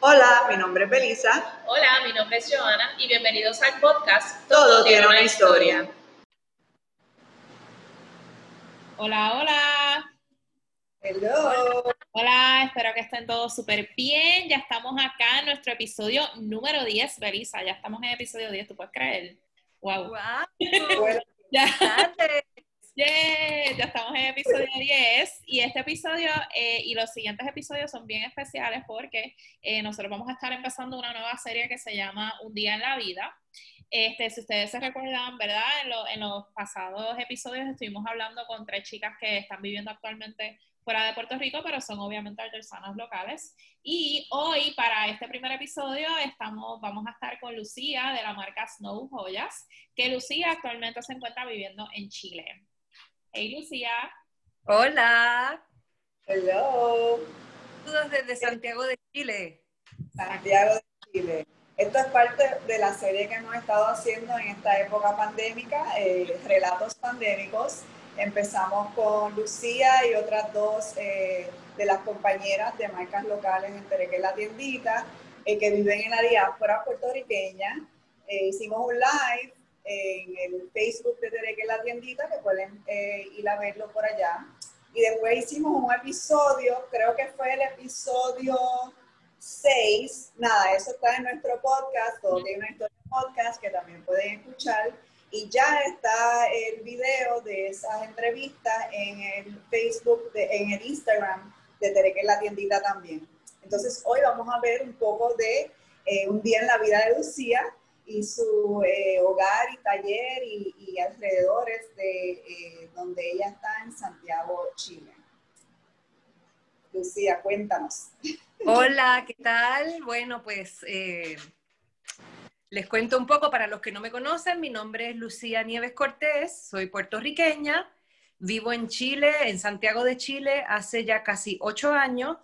Hola, mi nombre es Belisa. Hola, mi nombre es Joana y bienvenidos al podcast Todo, tiene una historia. Hola, hola. Hello. Hola, espero que estén todos súper bien. Ya estamos acá en nuestro episodio número 10, Belisa. Ya estamos en episodio 10, ¿tú puedes creer? Wow. Bueno, Ya, Yeah, ya estamos en episodio 10 y este episodio eh, y los siguientes episodios son bien especiales porque eh, nosotros vamos a estar empezando una nueva serie que se llama Un día en la vida. Este, si ustedes se recuerdan, ¿verdad? En, lo- en los pasados episodios estuvimos hablando con tres chicas que están viviendo actualmente fuera de Puerto Rico, pero son obviamente artesanas locales. Y hoy, para este primer episodio, estamos, vamos a estar con Lucía de la marca Snow Joyas, que Lucía actualmente se encuentra viviendo en Chile. Hey Lucía, Hola, hello. saludos desde Santiago de Chile. Santiago de Chile. Esto es parte de la serie que hemos estado haciendo en esta época pandémica, eh, relatos pandémicos. Empezamos con Lucía y otras dos eh, de las compañeras de marcas locales en Tereque La Tiendita, eh, que viven en la diáspora puertorriqueña. Eh, hicimos un live en el Facebook de Tereque La Tiendita, que pueden eh, ir a verlo por allá. Y después hicimos un episodio, creo que fue el episodio 6. Nada, eso está en nuestro podcast, todo tiene una historia de podcast que también pueden escuchar. Y ya está el video de esas entrevistas en el Facebook, de- en el Instagram de Tereque la tiendita también. Entonces hoy vamos a ver un poco de eh, un día en la vida de Lucía y su eh, hogar y taller y, alrededores de eh, donde ella está en Santiago, Chile. Lucía, cuéntanos. Hola, ¿qué tal? Bueno, pues eh, les cuento un poco para los que no me conocen. Mi nombre es Lucía Nieves Cortés, soy puertorriqueña, vivo en Chile, en Santiago de Chile, hace ya casi ocho años.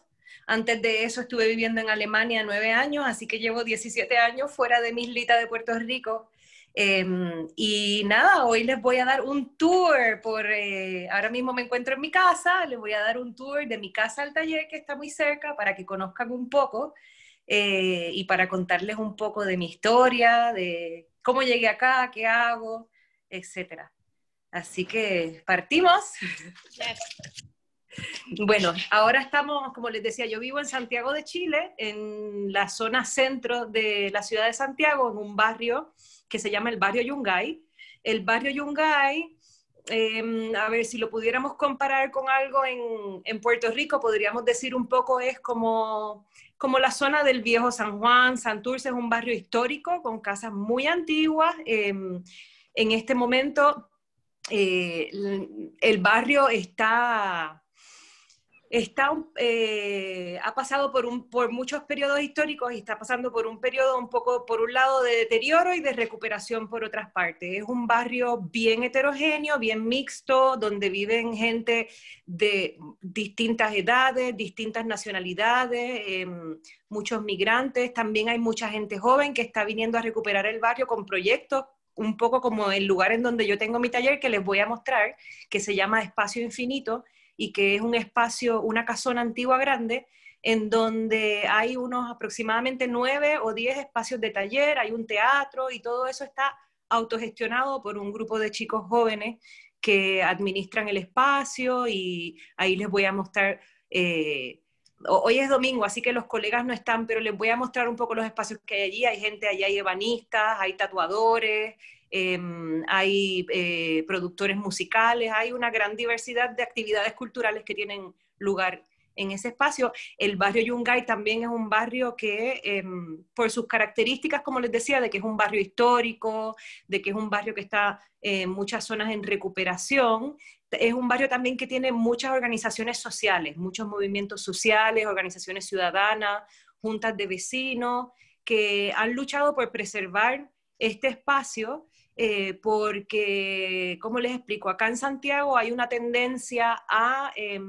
Antes de eso estuve viviendo en Alemania nueve años, así que llevo 17 años fuera de mi islita de Puerto Rico. Eh, y nada, hoy les voy a dar un tour por, eh, ahora mismo me encuentro en mi casa, les voy a dar un tour de mi casa al taller que está muy cerca para que conozcan un poco eh, y para contarles un poco de mi historia, de cómo llegué acá, qué hago, etcétera. Así que partimos. Bueno, ahora estamos, como les decía, yo vivo en Santiago de Chile, en la zona centro de la ciudad de Santiago, en un barrio que se llama el barrio Yungay. El barrio Yungay, eh, a ver si lo pudiéramos comparar con algo en, Puerto Rico, podríamos decir un poco es como, como la zona del viejo San Juan, Santurce es un barrio histórico con casas muy antiguas. eh, en este momento eh, el barrio está está, eh, ha pasado por, un, por muchos periodos históricos y está pasando por un periodo un poco, por un lado, de deterioro y de recuperación por otras partes. Es un barrio bien heterogéneo, bien mixto, donde viven gente de distintas edades, distintas nacionalidades, eh, muchos migrantes. También hay mucha gente joven que está viniendo a recuperar el barrio con proyectos un poco como el lugar en donde yo tengo mi taller que les voy a mostrar, que se llama Espacio Infinito, y que es un espacio, una casona antigua grande, en donde hay unos aproximadamente nueve o diez espacios de taller, hay un teatro y todo eso está autogestionado por un grupo de chicos jóvenes que administran el espacio y ahí les voy a mostrar, eh, hoy es domingo, así que los colegas no están, pero les voy a mostrar un poco los espacios que hay allí, hay gente allí, hay ebanistas, hay tatuadores, eh, hay eh, productores musicales, hay una gran diversidad de actividades culturales que tienen lugar en ese espacio. El barrio Yungay también es un barrio que, eh, por sus características, como les decía, de que es un barrio histórico, de que es un barrio que está en muchas zonas en recuperación, es un barrio también que tiene muchas organizaciones sociales, muchos movimientos sociales, organizaciones ciudadanas, juntas de vecinos, que han luchado por preservar este espacio eh, porque, ¿cómo les explico? Acá en Santiago hay una tendencia a eh,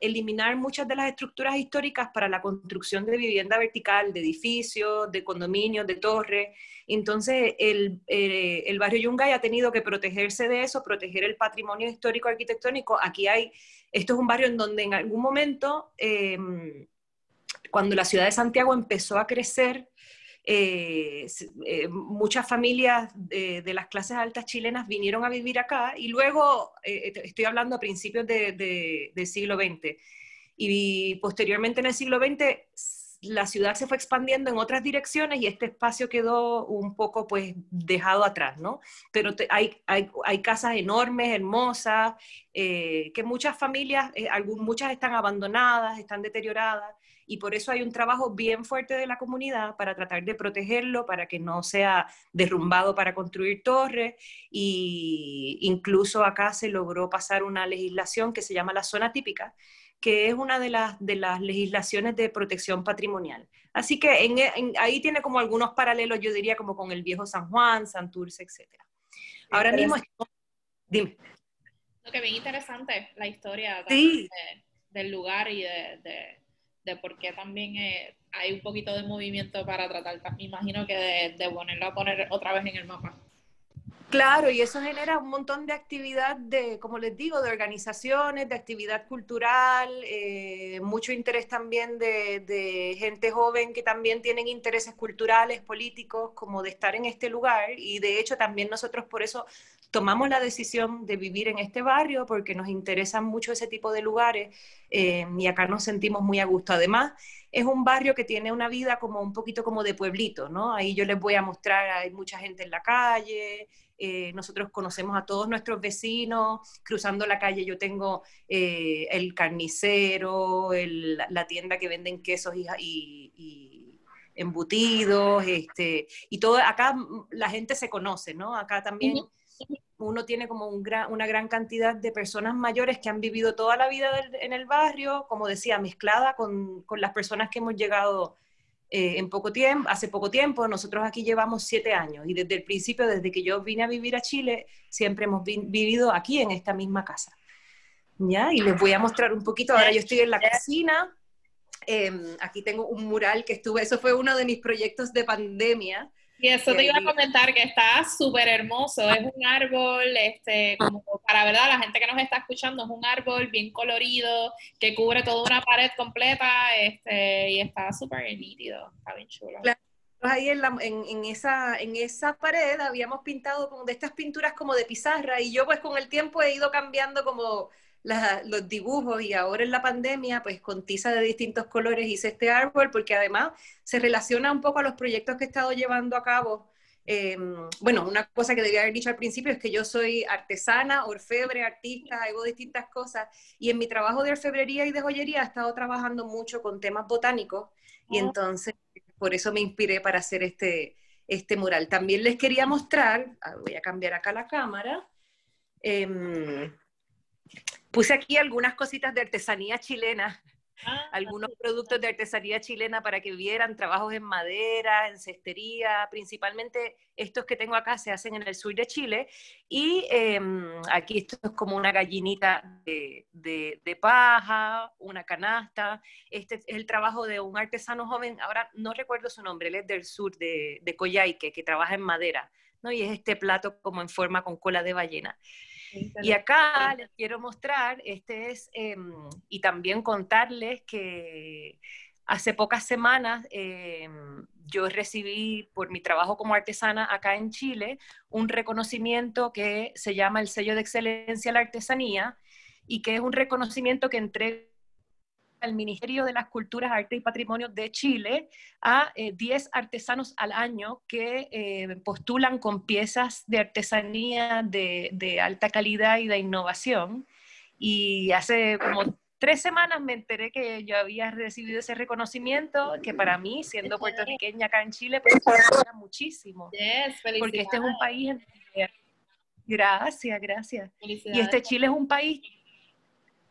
eliminar muchas de las estructuras históricas para la construcción de vivienda vertical, de edificios, de condominios, de torres. Entonces, el, eh, el barrio Yungay ha tenido que protegerse de eso, proteger el patrimonio histórico arquitectónico. Aquí hay, esto es un barrio en donde en algún momento cuando la ciudad de Santiago empezó a crecer, eh, eh, muchas familias de, las clases altas chilenas vinieron a vivir acá y luego, eh, estoy hablando a principios del siglo XX, y posteriormente en el siglo XX la ciudad se fue expandiendo en otras direcciones y este espacio quedó un poco pues dejado atrás, ¿no? Pero hay, hay, hay, casas enormes, hermosas, que muchas familias, muchas están abandonadas, están deterioradas y por eso hay un trabajo bien fuerte de la comunidad para tratar de protegerlo, para que no sea derrumbado para construir torres y incluso acá se logró pasar una legislación que se llama la zona típica, que es una de las, de las legislaciones de protección patrimonial. Así que ahí tiene como algunos paralelos, yo diría, como con el viejo San Juan, Santurce, etc. Ahora mismo, dime. Lo que bien interesante la historia del lugar y de de por qué también eh, hay un poquito de movimiento para tratar, me imagino que de, de ponerlo a poner otra vez en el mapa. Claro, y eso genera un montón de actividad de, como les digo, de organizaciones, de actividad cultural, eh, mucho interés también de, de, gente joven que también tienen intereses culturales, políticos, como de estar en este lugar. Y de hecho también nosotros por eso tomamos la decisión de vivir en este barrio, porque nos interesan mucho ese tipo de lugares eh, y acá nos sentimos muy a gusto. Además, es un barrio que tiene una vida como un poquito como de pueblito, ¿no? Ahí yo les voy a mostrar, hay mucha gente en la calle, eh, nosotros conocemos a todos nuestros vecinos, cruzando la calle yo tengo eh, el carnicero, la tienda que venden quesos y, embutidos, este, y todo, acá la gente se conoce, ¿no? Acá también uno tiene como una gran cantidad de personas mayores que han vivido toda la vida en el barrio, como decía, mezclada con, las personas que hemos llegado eh, en poco tiempo, hace poco tiempo, nosotros aquí llevamos siete años y desde el principio, desde que yo vine a vivir a Chile, siempre hemos vivido aquí en esta misma casa. ¿Ya? Y les voy a mostrar un poquito, ahora yo estoy en la cocina, em, aquí tengo un mural que estuve, eso fue uno de mis proyectos de pandemia, y eso te iba a comentar que está súper hermoso. Es un árbol, este, como para verdad, la gente que nos está escuchando, es un árbol bien colorido, que cubre toda una pared completa, este, y está súper nítido, está bien chulo. Claro. Ahí en, la, en, en, esa, en esa pared habíamos pintado como de estas pinturas como de pizarra y yo pues con el tiempo he ido cambiando como los dibujos y ahora en la pandemia, pues con tiza de distintos colores hice este árbol porque además se relaciona un poco a los proyectos que he estado llevando a cabo. Em, bueno, una cosa que debía haber dicho al principio es que yo soy artesana, orfebre, artista, hago distintas cosas y en mi trabajo de orfebrería y de joyería he estado trabajando mucho con temas botánicos y oh. entonces por eso me inspiré para hacer este, este mural. También les quería mostrar, ah, voy a cambiar acá la cámara, eh, Puse aquí algunas cositas de artesanía chilena, ah, algunos productos de artesanía chilena para que vieran trabajos en madera, en cestería, principalmente estos que tengo acá se hacen en el sur de Chile. Y em, aquí esto es como una gallinita de, de, paja, una canasta. Este es el trabajo de un artesano joven, ahora no recuerdo su nombre, él es del sur de, de Coyhaique, que trabaja en madera. ¿no? Y es este plato como en forma con cola de ballena. Y acá les quiero mostrar, este es, em, y también contarles que hace pocas semanas em, yo recibí por mi trabajo como artesana acá en Chile un reconocimiento que se llama el sello de excelencia a la artesanía y que es un reconocimiento que entrega al Ministerio de las Culturas, Arte y Patrimonio de Chile a 10 eh, artesanos al año que eh, postulan con piezas de artesanía de, alta calidad y de innovación. Y hace como tres semanas me enteré que yo había recibido ese reconocimiento, que para mí, siendo puertorriqueña acá en Chile, pues me muchísimo. porque este es un país... Gracias, gracias. Y este Chile es un país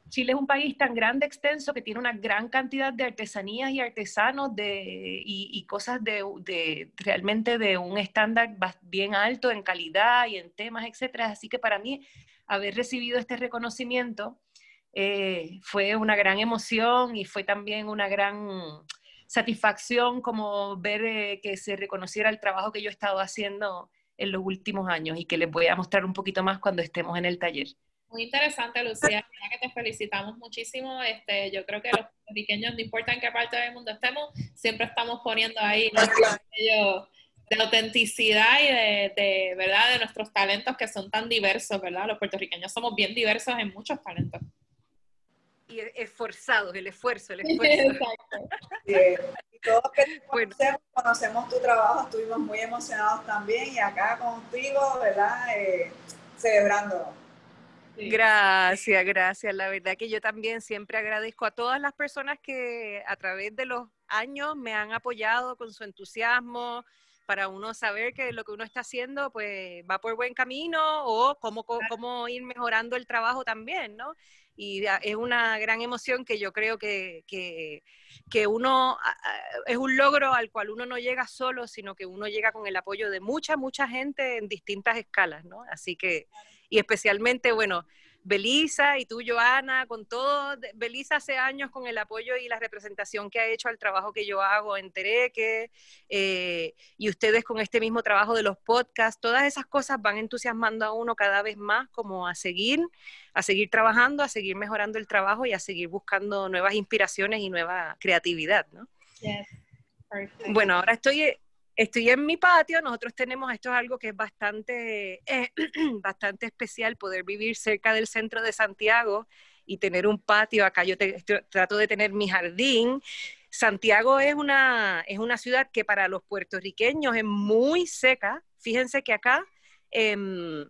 Chile es un país tan grande, extenso, que tiene una gran cantidad de artesanías y artesanos de, y, cosas de, realmente de un estándar bien alto en calidad y en temas, etcétera. Así que para mí, haber recibido este reconocimiento eh, fue una gran emoción y fue también una gran satisfacción como ver eh, que se reconociera el trabajo que yo he estado haciendo en los últimos años y que les voy a mostrar un poquito más cuando estemos en el taller. Muy interesante, Lucía. que te felicitamos muchísimo. Este, yo creo que los puertorriqueños, no importa en qué parte del mundo estemos, siempre estamos poniendo ahí de autenticidad y de, de, verdad de nuestros talentos que son tan diversos, ¿verdad? Los puertorriqueños somos bien diversos en muchos talentos. Y esforzados, el esfuerzo, el esfuerzo. Exacto. Y todos que conocemos, conocemos tu trabajo, estuvimos muy emocionados también y acá contigo, ¿verdad? Eh, Gracias, gracias. La verdad que yo también siempre agradezco a todas las personas que a través de los años me han apoyado con su entusiasmo para uno saber que lo que uno está haciendo pues va por buen camino o cómo, cómo ir mejorando el trabajo también, ¿no? y es una gran emoción que yo creo que, que, uno es un logro al cual uno no llega solo, sino que uno llega con el apoyo de mucha, mucha gente en distintas escalas, ¿no? Así que, y especialmente, bueno, Belisa y tú, Joana, con todo, Belisa hace años con el apoyo y la representación que ha hecho al trabajo que yo hago en Tereque, eh, y ustedes con este mismo trabajo de los podcasts, todas esas cosas van entusiasmando a uno cada vez más como a seguir, a seguir trabajando, a seguir mejorando el trabajo y a seguir buscando nuevas inspiraciones y nueva creatividad, ¿no? Bueno, ahora estoy estoy en mi patio, nosotros tenemos, esto es algo que es bastante, eh, bastante especial, poder vivir cerca del centro de Santiago y tener un patio. Acá yo trato de tener mi jardín. Santiago es una, es una ciudad que para los puertorriqueños es muy seca. Fíjense que acá em,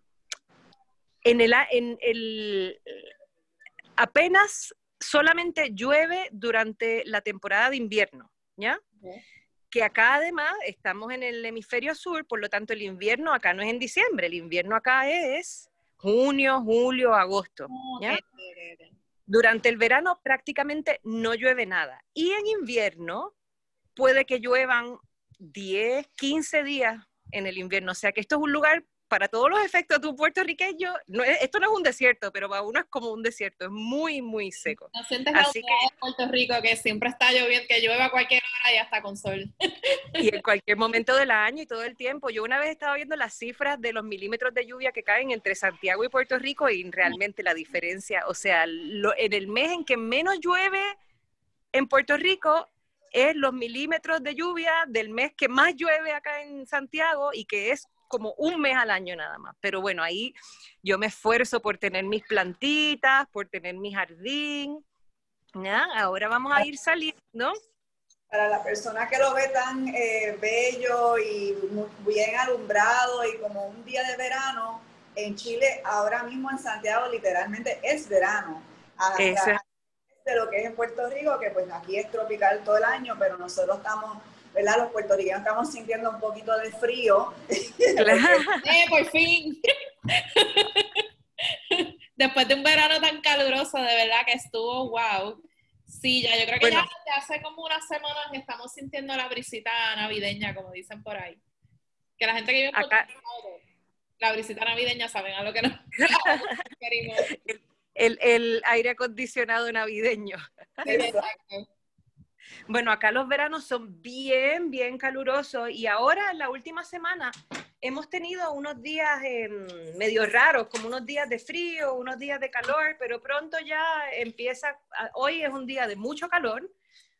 en, el, en el, apenas solamente llueve durante la temporada de invierno, ¿ya? Que acá además estamos en el hemisferio sur, por lo tanto el invierno acá no es en diciembre, el invierno acá es junio, julio, agosto. Durante el verano prácticamente no llueve nada. Y en invierno puede que lluevan 10, 15 días en el invierno. O sea que esto es un lugar para todos los efectos de un puertorriqueño, no, esto no es un desierto, pero para uno es como un desierto, es muy, muy seco. No sientes Así que, Puerto Rico que siempre está lloviendo, que llueva a cualquier hora y hasta con sol. Y en cualquier momento del año y todo el tiempo. Yo una vez estaba viendo las cifras de los milímetros de lluvia que caen entre Santiago y Puerto Rico y realmente la diferencia, o sea, en el mes en que menos llueve en Puerto Rico es los milímetros de lluvia del mes que más llueve acá en Santiago y que es como un mes al año nada más. Pero bueno, ahí yo me esfuerzo por tener mis plantitas, por tener mi jardín. ¿ya? Ahora vamos a ir saliendo. Para la persona que lo ve tan eh, bello y bien alumbrado y como un día de verano, en Chile ahora mismo en Santiago literalmente es verano. de lo que es en Puerto Rico, que pues aquí es tropical todo el año, pero nosotros estamos ¿verdad? Los puertorriqueños estamos sintiendo un poquito de frío. eh, por fin. Después de un verano tan caluroso, de verdad que estuvo wow. Sí, ya yo creo que ya, hace como unas semanas estamos sintiendo la brisita navideña, como dicen por ahí. Que la gente que vive Acá. la brisita navideña saben a lo que nos el, el, aire acondicionado navideño. Exacto. Bueno, acá los veranos son bien, bien calurosos y ahora en la última semana hemos tenido unos días em, medio raros, como unos días de frío, unos días de calor, pero pronto ya empieza, hoy es un día de mucho calor,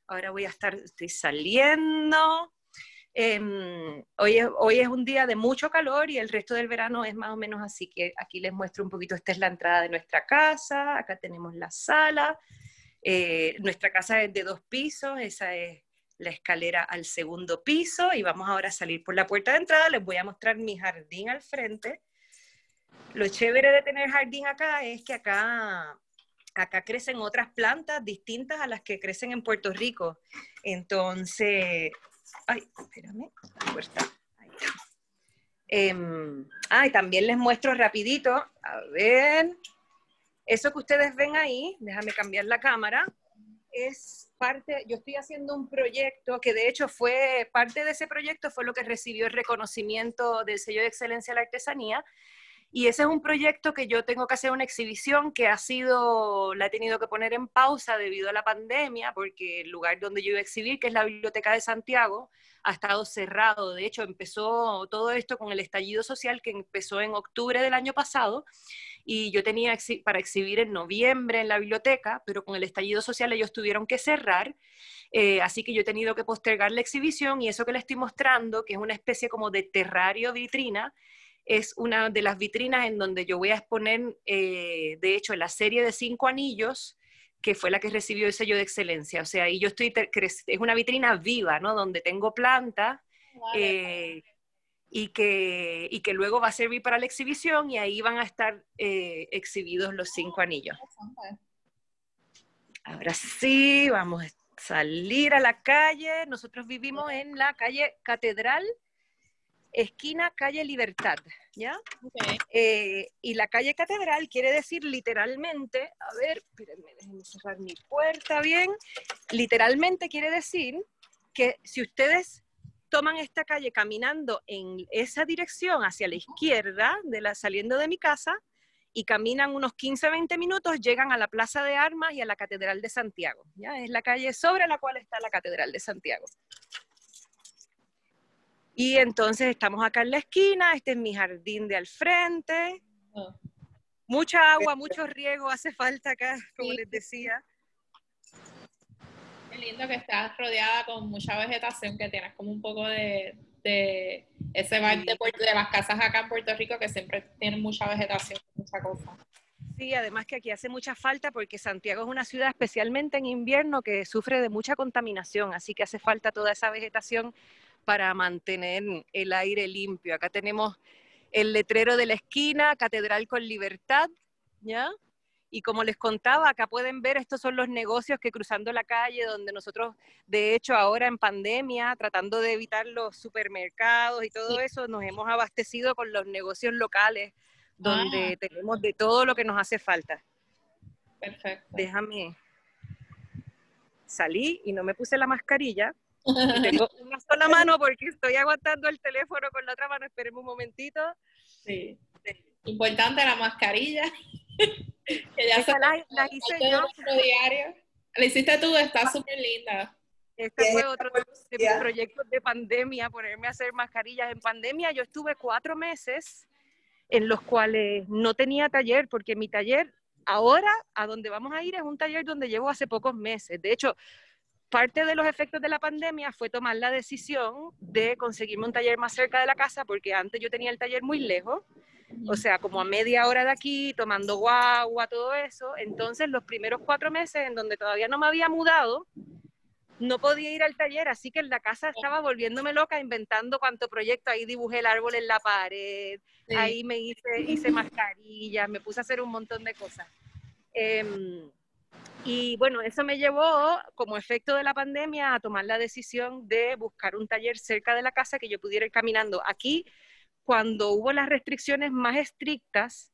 ahora voy a estar, estoy saliendo, em, hoy, es, hoy es un día de mucho calor y el resto del verano es más o menos así que aquí les muestro un poquito, esta es la entrada de nuestra casa, acá tenemos la sala, eh, nuestra casa es de dos pisos, esa es la escalera al segundo piso y vamos ahora a salir por la puerta de entrada. Les voy a mostrar mi jardín al frente. Lo chévere de tener jardín acá es que acá, acá crecen otras plantas distintas a las que crecen en Puerto Rico. Entonces, ay, espérame, la puerta. Ahí ah, también les muestro rapidito, a ver, eso que ustedes ven ahí, déjame cambiar la cámara, es parte, yo estoy haciendo un proyecto que de hecho fue, parte de ese proyecto fue lo que recibió el reconocimiento del sello de excelencia de la artesanía. Y ese es un proyecto que yo tengo que hacer una exhibición que ha sido, la he tenido que poner en pausa debido a la pandemia, porque el lugar donde yo iba a exhibir, que es la Biblioteca de Santiago, ha estado cerrado. De hecho, empezó todo esto con el estallido social que empezó en octubre del año pasado y yo tenía para exhibir en noviembre en la biblioteca, pero con el estallido social ellos tuvieron que cerrar, eh, así que yo he tenido que postergar la exhibición y eso que les estoy mostrando, que es una especie como de terrario vitrina, es una de las vitrinas en donde yo voy a exponer, eh, de hecho, la serie de cinco anillos, que fue la que recibió el sello de excelencia. O sea, ahí yo estoy, es una vitrina viva, ¿no? Donde tengo plantas. Eh, y que, y que luego va a servir para la exhibición y ahí van a estar eh, exhibidos los cinco anillos. Ahora sí, vamos a salir a la calle. Nosotros vivimos en la calle Catedral, esquina calle Libertad, ¿ya? Eh, y la calle Catedral quiere decir literalmente, a ver, espérenme, déjenme cerrar mi puerta bien, literalmente quiere decir que si ustedes toman esta calle caminando en esa dirección hacia la izquierda, de la, saliendo de mi casa, y caminan unos 15, 20 minutos, llegan a la Plaza de Armas y a la Catedral de Santiago. ¿ya? Es la calle sobre la cual está la Catedral de Santiago. Y entonces estamos acá en la esquina, este es mi jardín de al frente. Ah. Mucha agua, mucho riego hace falta acá, como les decía lindo que estás rodeada con mucha vegetación, que tienes como un poco de, de ese vibe de, de, las casas acá en Puerto Rico que siempre tienen mucha vegetación, mucha cosa. Sí, además que aquí hace mucha falta porque Santiago es una ciudad, especialmente en invierno, que sufre de mucha contaminación, así que hace falta toda esa vegetación para mantener el aire limpio. Acá tenemos el letrero de la esquina, Catedral con Libertad, ¿ya? Y como les contaba, acá pueden ver, estos son los negocios que cruzando la calle, donde nosotros, de hecho, ahora en pandemia, tratando de evitar los supermercados y todo eso, nos hemos abastecido con los negocios locales, donde ah. tenemos de todo lo que nos hace falta. Perfecto. Déjame. Salí y no me puse la mascarilla. tengo una sola mano porque estoy aguantando el teléfono con la otra mano. Esperemos un momentito. Sí. Importante la mascarilla. Que ya se la, hice yo. Diario. La hiciste tú, está súper linda. Este fue otro de mis proyectos de pandemia, ponerme a hacer mascarillas. En pandemia yo estuve cuatro meses en los cuales no tenía taller, porque mi taller ahora, a donde vamos a ir, es un taller donde llevo hace pocos meses. De hecho, parte de los efectos de la pandemia fue tomar la decisión de conseguirme un taller más cerca de la casa, porque antes yo tenía el taller muy lejos o sea, como a media hora de aquí, tomando guagua, todo eso. Entonces, los primeros cuatro meses en donde todavía no me había mudado, no podía ir al taller, así que en la casa estaba volviéndome loca inventando cuánto proyecto. Ahí dibujé el árbol en la pared, ahí me hice, hice mascarillas, me puse a hacer un montón de cosas. Em, y bueno, eso me llevó, como efecto de la pandemia, a tomar la decisión de buscar un taller cerca de la casa que yo pudiera ir caminando. Aquí cuando hubo las restricciones más estrictas,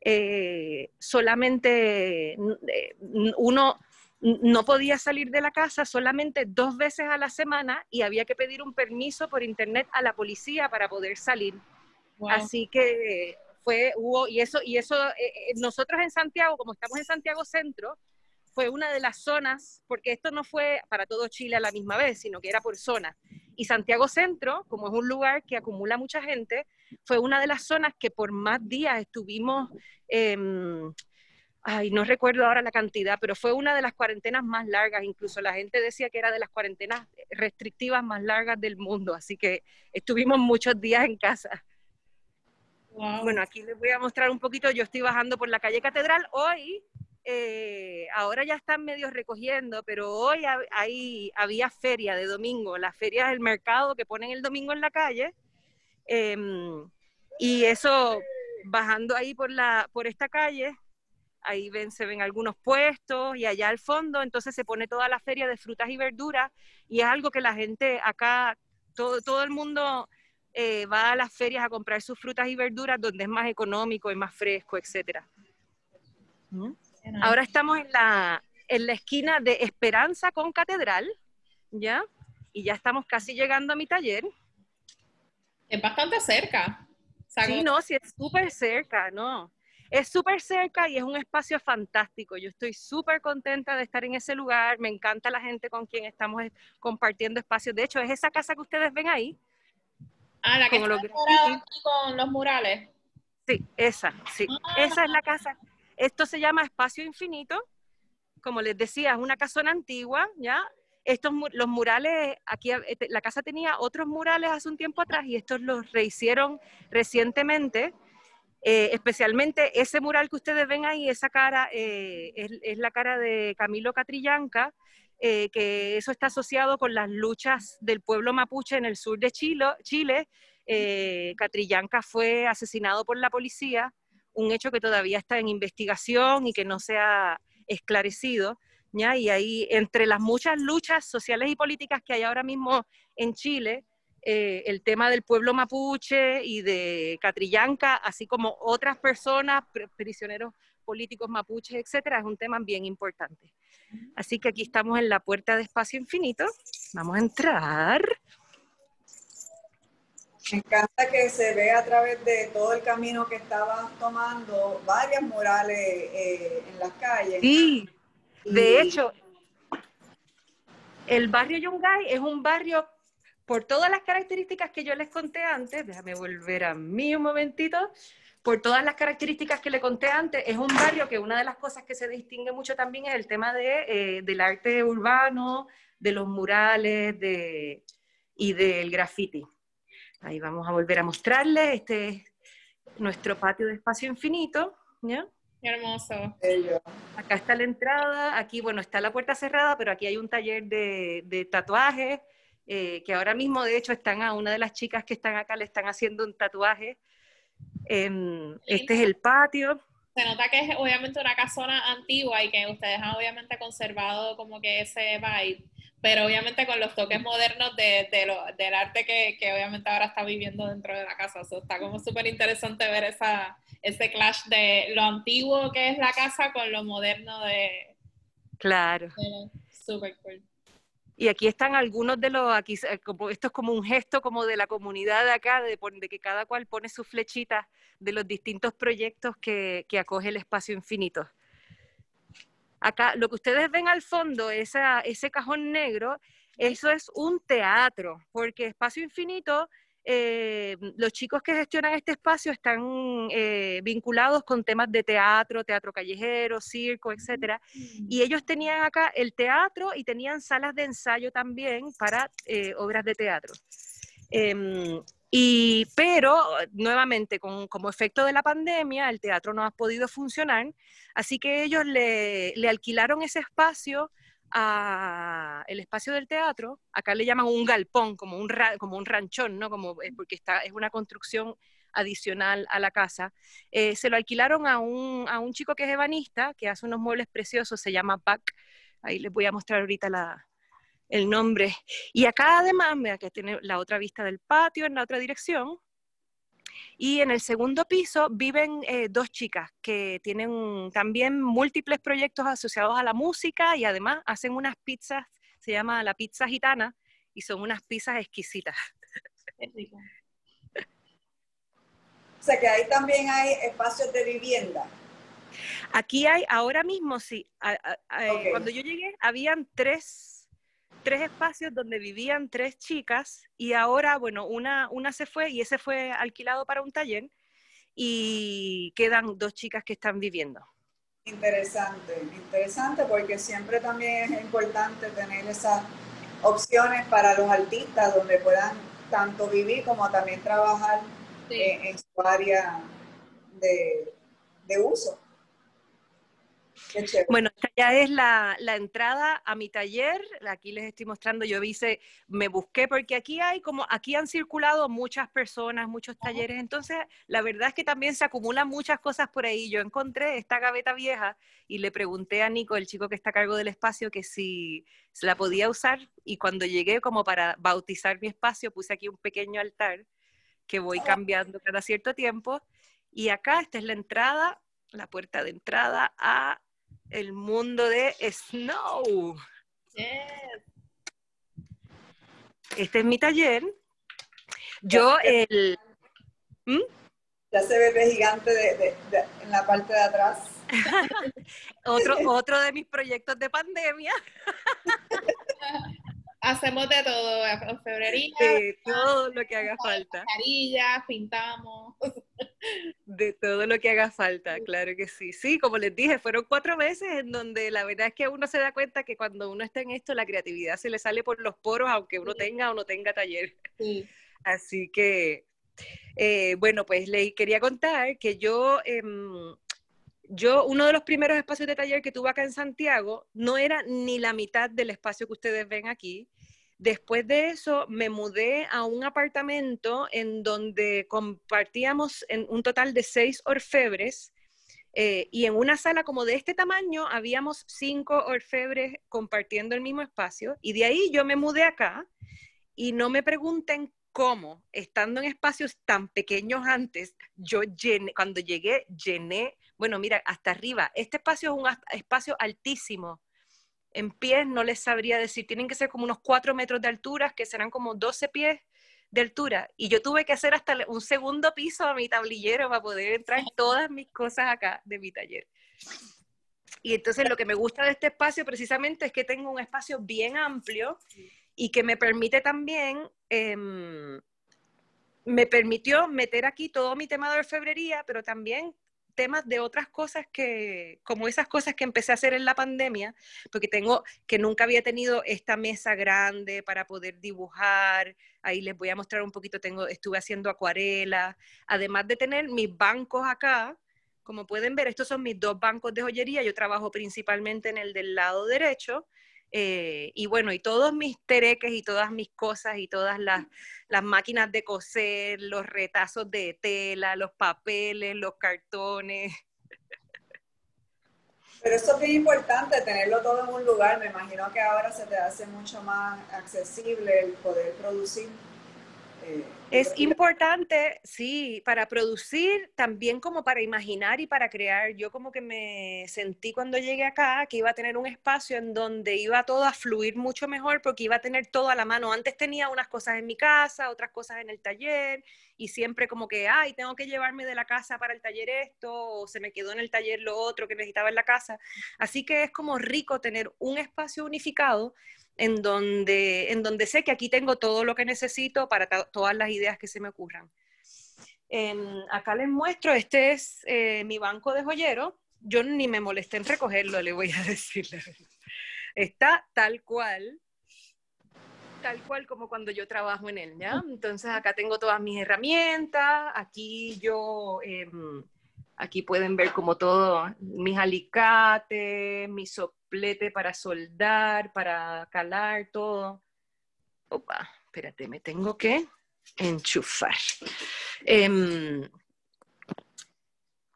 eh, solamente eh, uno no podía salir de la casa solamente dos veces a la semana y había que pedir un permiso por internet a la policía para poder salir. Así que fue, hubo, y eso, y eso, eh, nosotros en Santiago, como estamos en Santiago Centro, fue una de las zonas, porque esto no fue para todo Chile a la misma vez, sino que era por zona. Y Santiago Centro, como es un lugar que acumula mucha gente, fue una de las zonas que por más días estuvimos, em, ay, no recuerdo ahora la cantidad, pero fue una de las cuarentenas más largas, incluso la gente decía que era de las cuarentenas restrictivas más largas del mundo, así que estuvimos muchos días en casa. Bueno, aquí les voy a mostrar un poquito, yo estoy bajando por la calle Catedral, hoy eh, ahora ya están medio recogiendo, pero hoy había feria de domingo, la feria del mercado que ponen el domingo en la calle. Em, y eso, bajando ahí por, la, por esta calle, ahí ven, se ven algunos puestos y allá al fondo, entonces se pone toda la feria de frutas y verduras y es algo que la gente acá, todo, todo el mundo eh, va a las ferias a comprar sus frutas y verduras donde es más económico y más fresco, etcétera. ¿Mm? Ahora estamos en la, en la esquina de Esperanza con Catedral, ¿ya? Y ya estamos casi llegando a mi taller. Es bastante cerca. Sí, no, sí, es súper cerca, ¿no? Es súper cerca y es un espacio fantástico. Yo estoy súper contenta de estar en ese lugar. Me encanta la gente con quien estamos compartiendo espacios. De hecho, es esa casa que ustedes ven ahí. Ah, la que está con los murales. Sí, esa, sí. Esa es la casa. Esto se llama Espacio Infinito. Como les decía, es una casona antigua, ¿ya? Estos, los murales, aquí este, la casa tenía otros murales hace un tiempo atrás y estos los rehicieron recientemente. Eh, especialmente ese mural que ustedes ven ahí, esa cara, eh, es, la cara de Camilo Catrillanca, eh, que eso está asociado con las luchas del pueblo mapuche en el sur de Chile. Chile. Catrillanca fue asesinado por la policía, un hecho que todavía está en investigación y que no se ha esclarecido. ¿ya? Y ahí, entre las muchas luchas sociales y políticas que hay ahora mismo en Chile, eh, el tema del pueblo mapuche y de Catrillanca, así como otras personas, prisioneros políticos mapuches, etcétera, es un tema bien importante. Así que aquí estamos en la puerta de Espacio Infinito. Vamos a entrar. Me encanta que se ve a través de todo el camino que estaban tomando varias murales eh, en las calles. Sí, de hecho, el barrio Yungay es un barrio por todas las características que yo les conté antes, déjame volver a mí un momentito, por todas las características que le conté antes, es un barrio que una de las cosas que se distingue mucho también es el tema de, eh, del arte urbano, de los murales de, y del graffiti. Ahí vamos a volver a mostrarles, este es nuestro patio de espacio infinito, ¿ya? hermoso. Acá está la entrada, aquí, bueno, está la puerta cerrada, pero aquí hay un taller de, de tatuajes, eh, que ahora mismo de hecho están a una de las chicas que están acá, le están haciendo un tatuaje. Em, este es el patio. Se nota que es obviamente una casona antigua y que ustedes han obviamente conservado como que ese vibe, pero obviamente con los toques modernos de, del arte que, que, obviamente ahora está viviendo dentro de la casa. está como súper interesante ver esa, ese clash de lo antiguo que es la casa con lo moderno de... Claro. Súper cool. Y aquí están algunos de los, aquí, como, esto es como un gesto como de la comunidad de acá, de, que cada cual pone sus flechitas de los distintos proyectos que, que, acoge el espacio infinito. Acá, lo que ustedes ven al fondo, esa, ese cajón negro, eso es un teatro, porque Espacio Infinito eh, los chicos que gestionan este espacio están eh, vinculados con temas de teatro, teatro callejero, circo, etcétera, y mm. ellos tenían acá el teatro y tenían salas de ensayo también para eh, obras de teatro. Em, y, pero, nuevamente, como efecto de la pandemia, el teatro no ha podido funcionar, así que ellos le, le alquilaron ese espacio el espacio del teatro, acá le llaman un galpón, como un, como un ranchón, ¿no? Como, eh, porque está, es una construcción adicional a la casa. Eh, se lo alquilaron a un, a un chico que es ebanista, que hace unos muebles preciosos, se llama Pac. Ahí les voy a mostrar ahorita la, el nombre. Y acá además, mira que tiene la otra vista del patio en la otra dirección, y en el segundo piso viven eh, dos chicas que tienen también múltiples proyectos asociados a la música y además hacen unas pizzas, se llama la pizza gitana, y son unas pizzas exquisitas. O sea que ahí también hay espacios de vivienda. Aquí hay, ahora mismo sí, cuando yo llegué habían tres tres espacios donde vivían tres chicas y ahora, bueno, una, una se fue y ese fue alquilado para un taller y quedan dos chicas que están viviendo. Interesante, interesante porque siempre también es importante tener esas opciones para los artistas donde puedan tanto vivir como también trabajar en, su área de, de uso. Bueno, esta ya es la, entrada a mi taller. Aquí les estoy mostrando, yo hice, me busqué porque aquí hay como, aquí han circulado muchas personas, muchos talleres. Entonces, la verdad es que también se acumulan muchas cosas por ahí. Yo encontré esta gaveta vieja y le pregunté a Nico, el chico que está a cargo del espacio, que si se la podía usar. Y cuando llegué como para bautizar mi espacio, puse aquí un pequeño altar que voy cambiando cada cierto tiempo. Y acá, esta es la entrada, la puerta de entrada a el mundo de Snow. Este es mi taller. Yo el... ¿Mm? Ya se ve de gigante de, en la parte de atrás. otro, otro de mis proyectos de pandemia. Hacemos de todo, febrería. todo lo que haga falta. Carillas, pintamos. De todo lo que haga falta, claro que sí. Sí, como les dije, fueron cuatro meses en donde la verdad es que uno se da cuenta que cuando uno está en esto, la creatividad se le sale por los poros, aunque uno tenga o no tenga taller. Así que, eh, bueno, pues les quería contar que yo, em, yo, uno de los primeros espacios de taller que tuve acá en Santiago, no era ni la mitad del espacio que ustedes ven aquí. Después de eso me mudé a un apartamento en donde compartíamos en un total de seis orfebres eh, y en una sala como de este tamaño habíamos cinco orfebres compartiendo el mismo espacio y de ahí yo me mudé acá y no me pregunten cómo, estando en espacios tan pequeños antes, yo llené, cuando llegué llené, bueno, mira, hasta arriba, este espacio es un espacio altísimo, en pies no les sabría decir, tienen que ser como unos 4 metros de altura, que serán como 12 pies de altura. Y yo tuve que hacer hasta un segundo piso a mi tablillero para poder entrar todas mis cosas acá de mi taller. Y entonces lo que me gusta de este espacio precisamente es que tengo un espacio bien amplio y que me permite también, em, me permitió meter aquí todo mi tema de orfebrería, pero también temas de otras cosas que, como esas cosas que empecé a hacer en la pandemia, porque tengo, que nunca había tenido esta mesa grande para poder dibujar, ahí les voy a mostrar un poquito, tengo, estuve haciendo acuarela, además de tener mis bancos acá, como pueden ver, estos son mis dos bancos de joyería, yo trabajo principalmente en el del lado derecho, eh, y bueno, y todos mis tereques y todas mis cosas y todas las, las, máquinas de coser, los retazos de tela, los papeles, los cartones. Pero eso es bien importante, tenerlo todo en un lugar. Me imagino que ahora se te hace mucho más accesible el poder producir es importante, sí, para producir, también como para imaginar y para crear. Yo como que me sentí cuando llegué acá que iba a tener un espacio en donde iba todo a fluir mucho mejor porque iba a tener todo a la mano. Antes tenía unas cosas en mi casa, otras cosas en el taller y siempre como que, ay, tengo que llevarme de la casa para el taller esto o se me quedó en el taller lo otro que necesitaba en la casa. Así que es como rico tener un espacio unificado en donde, en donde sé que aquí tengo todo lo que necesito para todas las ideas que se me ocurran. Em, acá les muestro, este es eh, mi banco de joyero. Yo ni me molesté en recogerlo, le voy a decir. Está tal cual, tal cual como cuando yo trabajo en él, ¿ya? Entonces acá tengo todas mis herramientas, aquí yo, em, aquí pueden ver como todo, mis alicates, mis para soldar, para calar, todo. Opa, espérate, me tengo que enchufar. Em,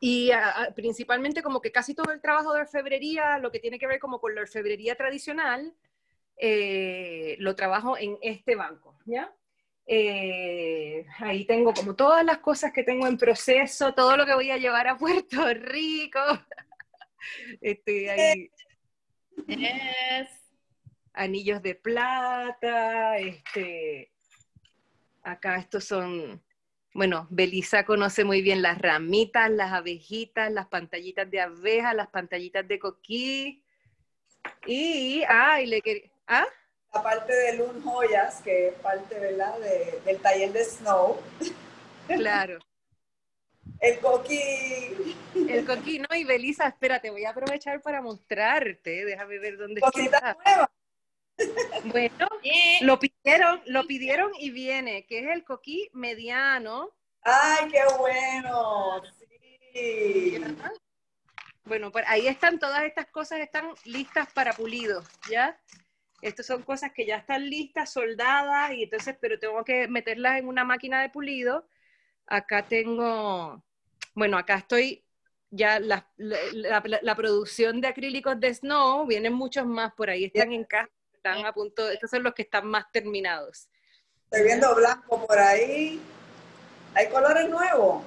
y principalmente como que casi todo el trabajo de orfebrería, lo que tiene que ver como con la orfebrería tradicional, eh, lo trabajo en este banco, ¿ya? Eh, ahí tengo como todas las cosas que tengo en proceso, todo lo que voy a llevar a Puerto Rico. Estoy ahí Anillos de plata, este, acá estos son, bueno, Belisa conoce muy bien las ramitas, las abejitas, las pantallitas de abeja, las pantallitas de coquí. Y, ah, y le quería, ¿ah? La parte de Loon Joyas, que es parte, ¿verdad?, del taller de Snow. Claro. El coquí. El coquí, no, y Belisa, espérate, voy a aprovechar para mostrarte, déjame ver dónde está. Nueva. Bueno, lo pidieron, lo pidieron y viene, que es el coquí mediano. ¡Ay, qué bueno! Sí. Bueno, pues ahí están, todas estas cosas están listas para pulido, ¿ya? Estas son cosas que ya están listas, soldadas, y entonces, pero tengo que meterlas en una máquina de pulido. Acá tengo, bueno, acá estoy ya la, producción de acrílicos de Snow, vienen muchos más por ahí, están en casa, están a punto, estos son los que están más terminados. Estoy viendo blanco por ahí. ¿Hay colores nuevos?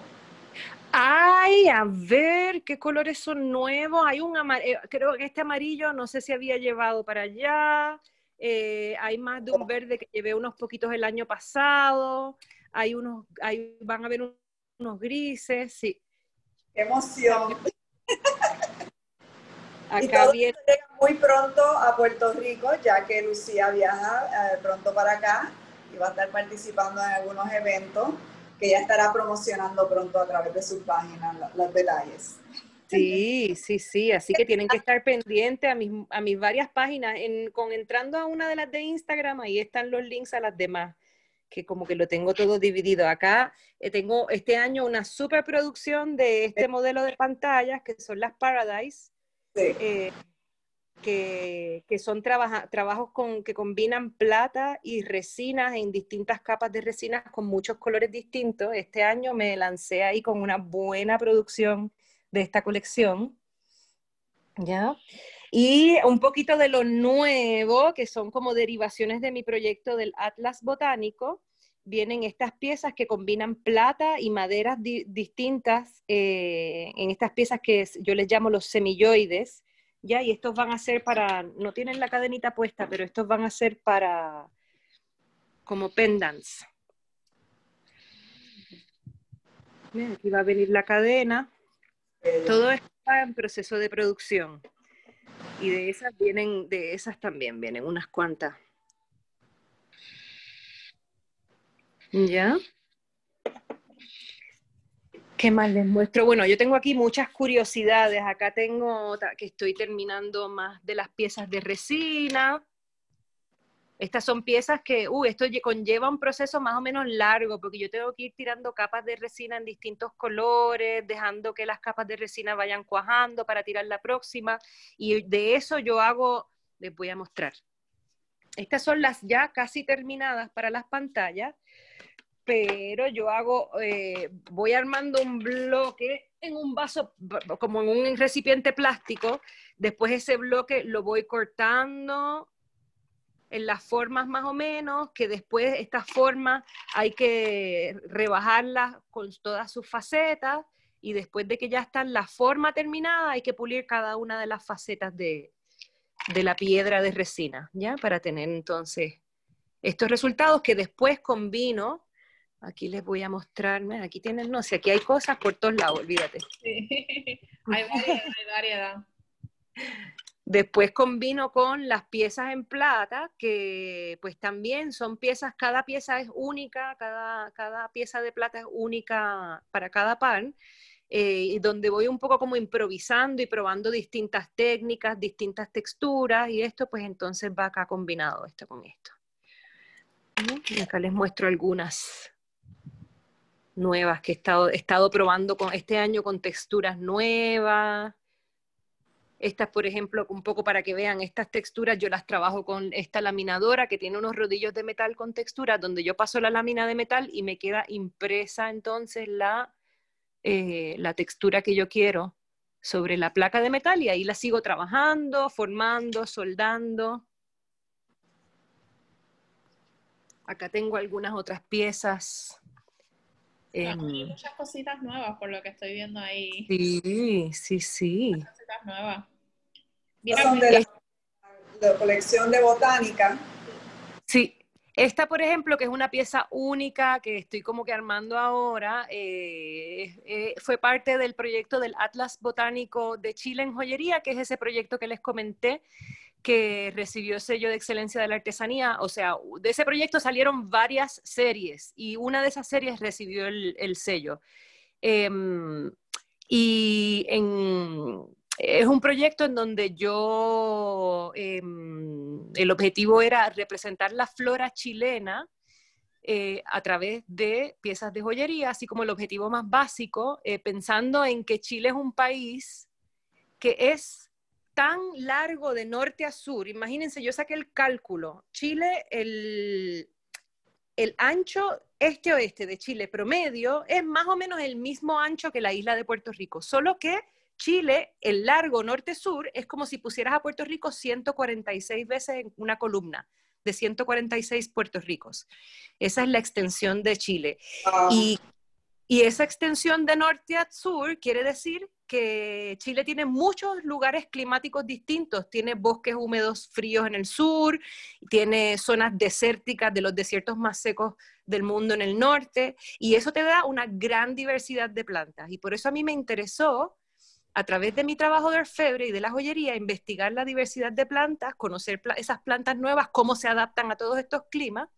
Ay, a ver, ¿qué colores son nuevos? Hay un amarillo, eh, creo que este amarillo no sé si había llevado para allá. Eh, hay más de un verde que llevé unos poquitos el año pasado. Hay unos, hay, van a haber unos grises, sí. ¡Qué emoción! Acá y llega muy pronto a Puerto Rico, ya que Lucía viaja eh, pronto para acá y va a estar participando en algunos eventos. Que ya estará promocionando pronto a través de su página los detalles. Sí, sí, sí, así que tienen que estar pendientes a mis, a mis varias páginas. En, con entrando a una de las de Instagram, ahí están los links a las demás, que como que lo tengo todo dividido. Acá eh, tengo este año una superproducción de este modelo de pantallas, que son las Paradise, eh, que, son trabajos con, que combinan plata y resinas en distintas capas de resinas con muchos colores distintos. Este año me lancé ahí con una buena producción de esta colección. ¿Ya? Y un poquito de lo nuevo, que son como derivaciones de mi proyecto del Atlas Botánico, vienen estas piezas que combinan plata y maderas distintas eh, en estas piezas que yo les llamo los semilloides, ¿ya? Y estos van a ser para, no tienen la cadenita puesta, pero estos van a ser para como pendants. aquí va a venir la cadena. Todo está en proceso de producción. Y de esas vienen, de esas también vienen unas cuantas. ¿Ya? ¿Qué más les muestro? Bueno, yo tengo aquí muchas curiosidades. Acá tengo que estoy terminando más de las piezas de resina. Estas son piezas que, uh, esto conlleva un proceso más o menos largo, porque yo tengo que ir tirando capas de resina en distintos colores, dejando que las capas de resina vayan cuajando para tirar la próxima, y de eso yo hago, les voy a mostrar. Estas son las ya casi terminadas para las pantallas, pero yo hago, eh, voy armando un bloque en un vaso, como en un recipiente plástico, después ese bloque lo voy cortando, en las formas más o menos, que después estas formas hay que rebajarlas con todas sus facetas y después de que ya está la forma terminada hay que pulir cada una de las facetas de, de la piedra de resina, ¿ya? Para tener entonces estos resultados que después combino. Aquí les voy a mostrar, aquí tienen, no sé, aquí hay cosas por todos lados, olvídate. Sí. hay variedad, hay variedad. Después combino con las piezas en plata, que pues también son piezas, cada pieza es única, cada, cada pieza de plata es única para cada pan, eh, y donde voy un poco como improvisando y probando distintas técnicas, distintas texturas, y esto pues entonces va acá combinado esto con esto. Y acá les muestro algunas nuevas que he estado, he estado probando con, este año con texturas nuevas. Estas, por ejemplo, un poco para que vean estas texturas, yo las trabajo con esta laminadora que tiene unos rodillos de metal con texturas, donde yo paso la lámina de metal y me queda impresa entonces la, eh, la textura que yo quiero sobre la placa de metal y ahí la sigo trabajando, formando, soldando. Acá tengo algunas otras piezas. Hay muchas cositas nuevas por lo que estoy viendo ahí. Sí, sí, sí. cositas nuevas. Son de la, colección de botánica. Sí, esta, por ejemplo, que es una pieza única que estoy como que armando ahora, eh, eh, fue parte del proyecto del Atlas Botánico de Chile en Joyería, que es ese proyecto que les comenté, que recibió el sello de excelencia de la artesanía. O sea, de ese proyecto salieron varias series y una de esas series recibió el, sello. Em, y es un proyecto en donde yo, em, el objetivo era representar la flora chilena eh, a través de piezas de joyería, así como el objetivo más básico, eh, pensando en que Chile es un país que es tan largo de norte a sur. Imagínense, yo saqué el cálculo. Chile, el, el ancho este-oeste de Chile promedio es más o menos el mismo ancho que la isla de Puerto Rico, solo que Chile, el largo norte-sur, es como si pusieras a Puerto Rico 146 veces en una columna de 146 Puerto Ricos. Esa es la extensión de Chile. Ah. Y, y, esa extensión de norte a sur quiere decir que Chile tiene muchos lugares climáticos distintos. Tiene bosques húmedos fríos en el sur, tiene zonas desérticas de los desiertos más secos del mundo en el norte, y eso te da una gran diversidad de plantas. Y por eso a mí me interesó a través de mi trabajo de orfebre y de la joyería, investigar la diversidad de plantas, conocer esas plantas nuevas, cómo se adaptan a todos estos climas,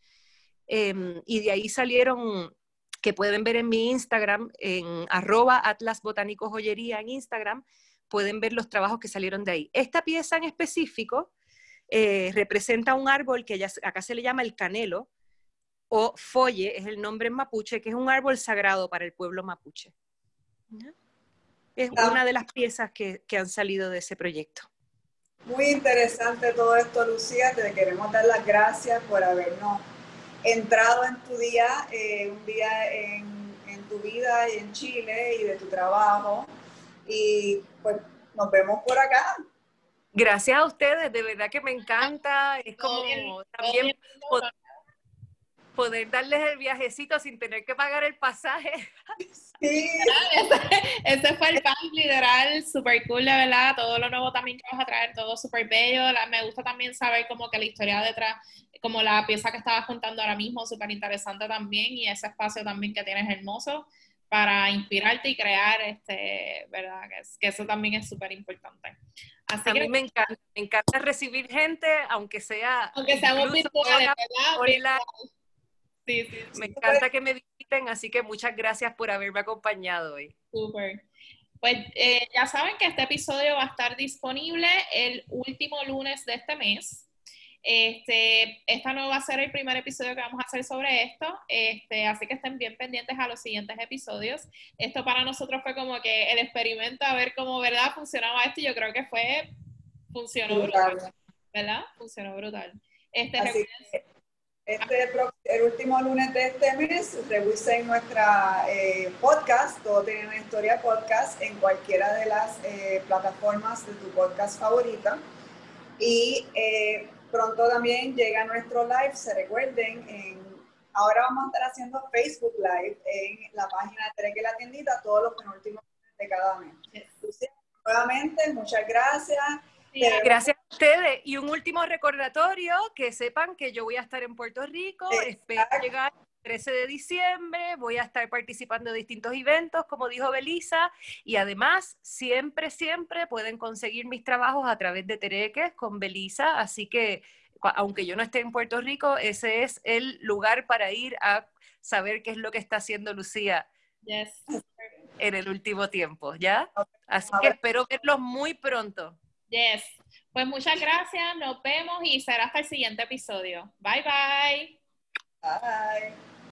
em, y de ahí salieron que pueden ver en mi Instagram, en arroba Atlas Botánico Joyería en Instagram, pueden ver los trabajos que salieron de ahí. Esta pieza en específico eh, representa un árbol que acá se le llama el canelo, o folle, es el nombre en mapuche, que es un árbol sagrado para el pueblo mapuche. Es ah. una de las piezas que, han salido de ese proyecto. Muy interesante todo esto, Lucía. Te queremos dar las gracias por habernos entrado en tu día, eh, un día en, tu vida y en Chile y de tu trabajo. Y pues nos vemos por acá. Gracias a ustedes, de verdad que me encanta. Es como también poder darles el viajecito sin tener que pagar el pasaje. Sí. ese, fue el pan literal, súper cool, de verdad. Todo lo nuevo también que vas a traer, todo súper bello. me gusta también saber como que la historia detrás, como la pieza que estabas contando ahora mismo, súper interesante también. Y ese espacio también que tienes hermoso para inspirarte y crear, este, ¿verdad? Que, eso también es súper importante. Así a mí me encanta, me encanta recibir gente, aunque sea... Aunque seamos virtuales, ¿verdad? Me encanta que me visiten, así que muchas gracias por haberme acompañado hoy. Súper. Pues eh, ya saben que este episodio va a estar disponible el último lunes de este mes. Este, esta no va a ser el primer episodio que vamos a hacer sobre esto, este, así que estén bien pendientes a los siguientes episodios. Esto para nosotros fue como que el experimento a ver cómo verdad funcionaba esto y yo creo que fue, funcionó brutal, ¿verdad? Funcionó brutal. Este, este, el último lunes de este mes, revisen nuestra eh, podcast, todo tiene una historia podcast, en cualquiera de las eh, plataformas de tu podcast favorita. Y eh, pronto también llega nuestro live, se recuerden, en, ahora vamos a estar haciendo Facebook Live en la página de Treque la Tiendita todos los penúltimos de cada mes. nuevamente, muchas gracias. Gracias a ustedes. Y un último recordatorio, que sepan que yo voy a estar en Puerto Rico, espero llegar 13 de diciembre, voy a estar participando de distintos eventos, como dijo Belisa, y además siempre, siempre pueden conseguir mis trabajos a través de Tereques con Belisa, así que aunque yo no esté en Puerto Rico, ese es el lugar para ir a saber qué es lo que está haciendo Lucía en el último tiempo, ¿ya? Así que espero verlos muy pronto. Yes. Pues muchas gracias, nos vemos y será hasta el siguiente episodio. Bye bye. Bye.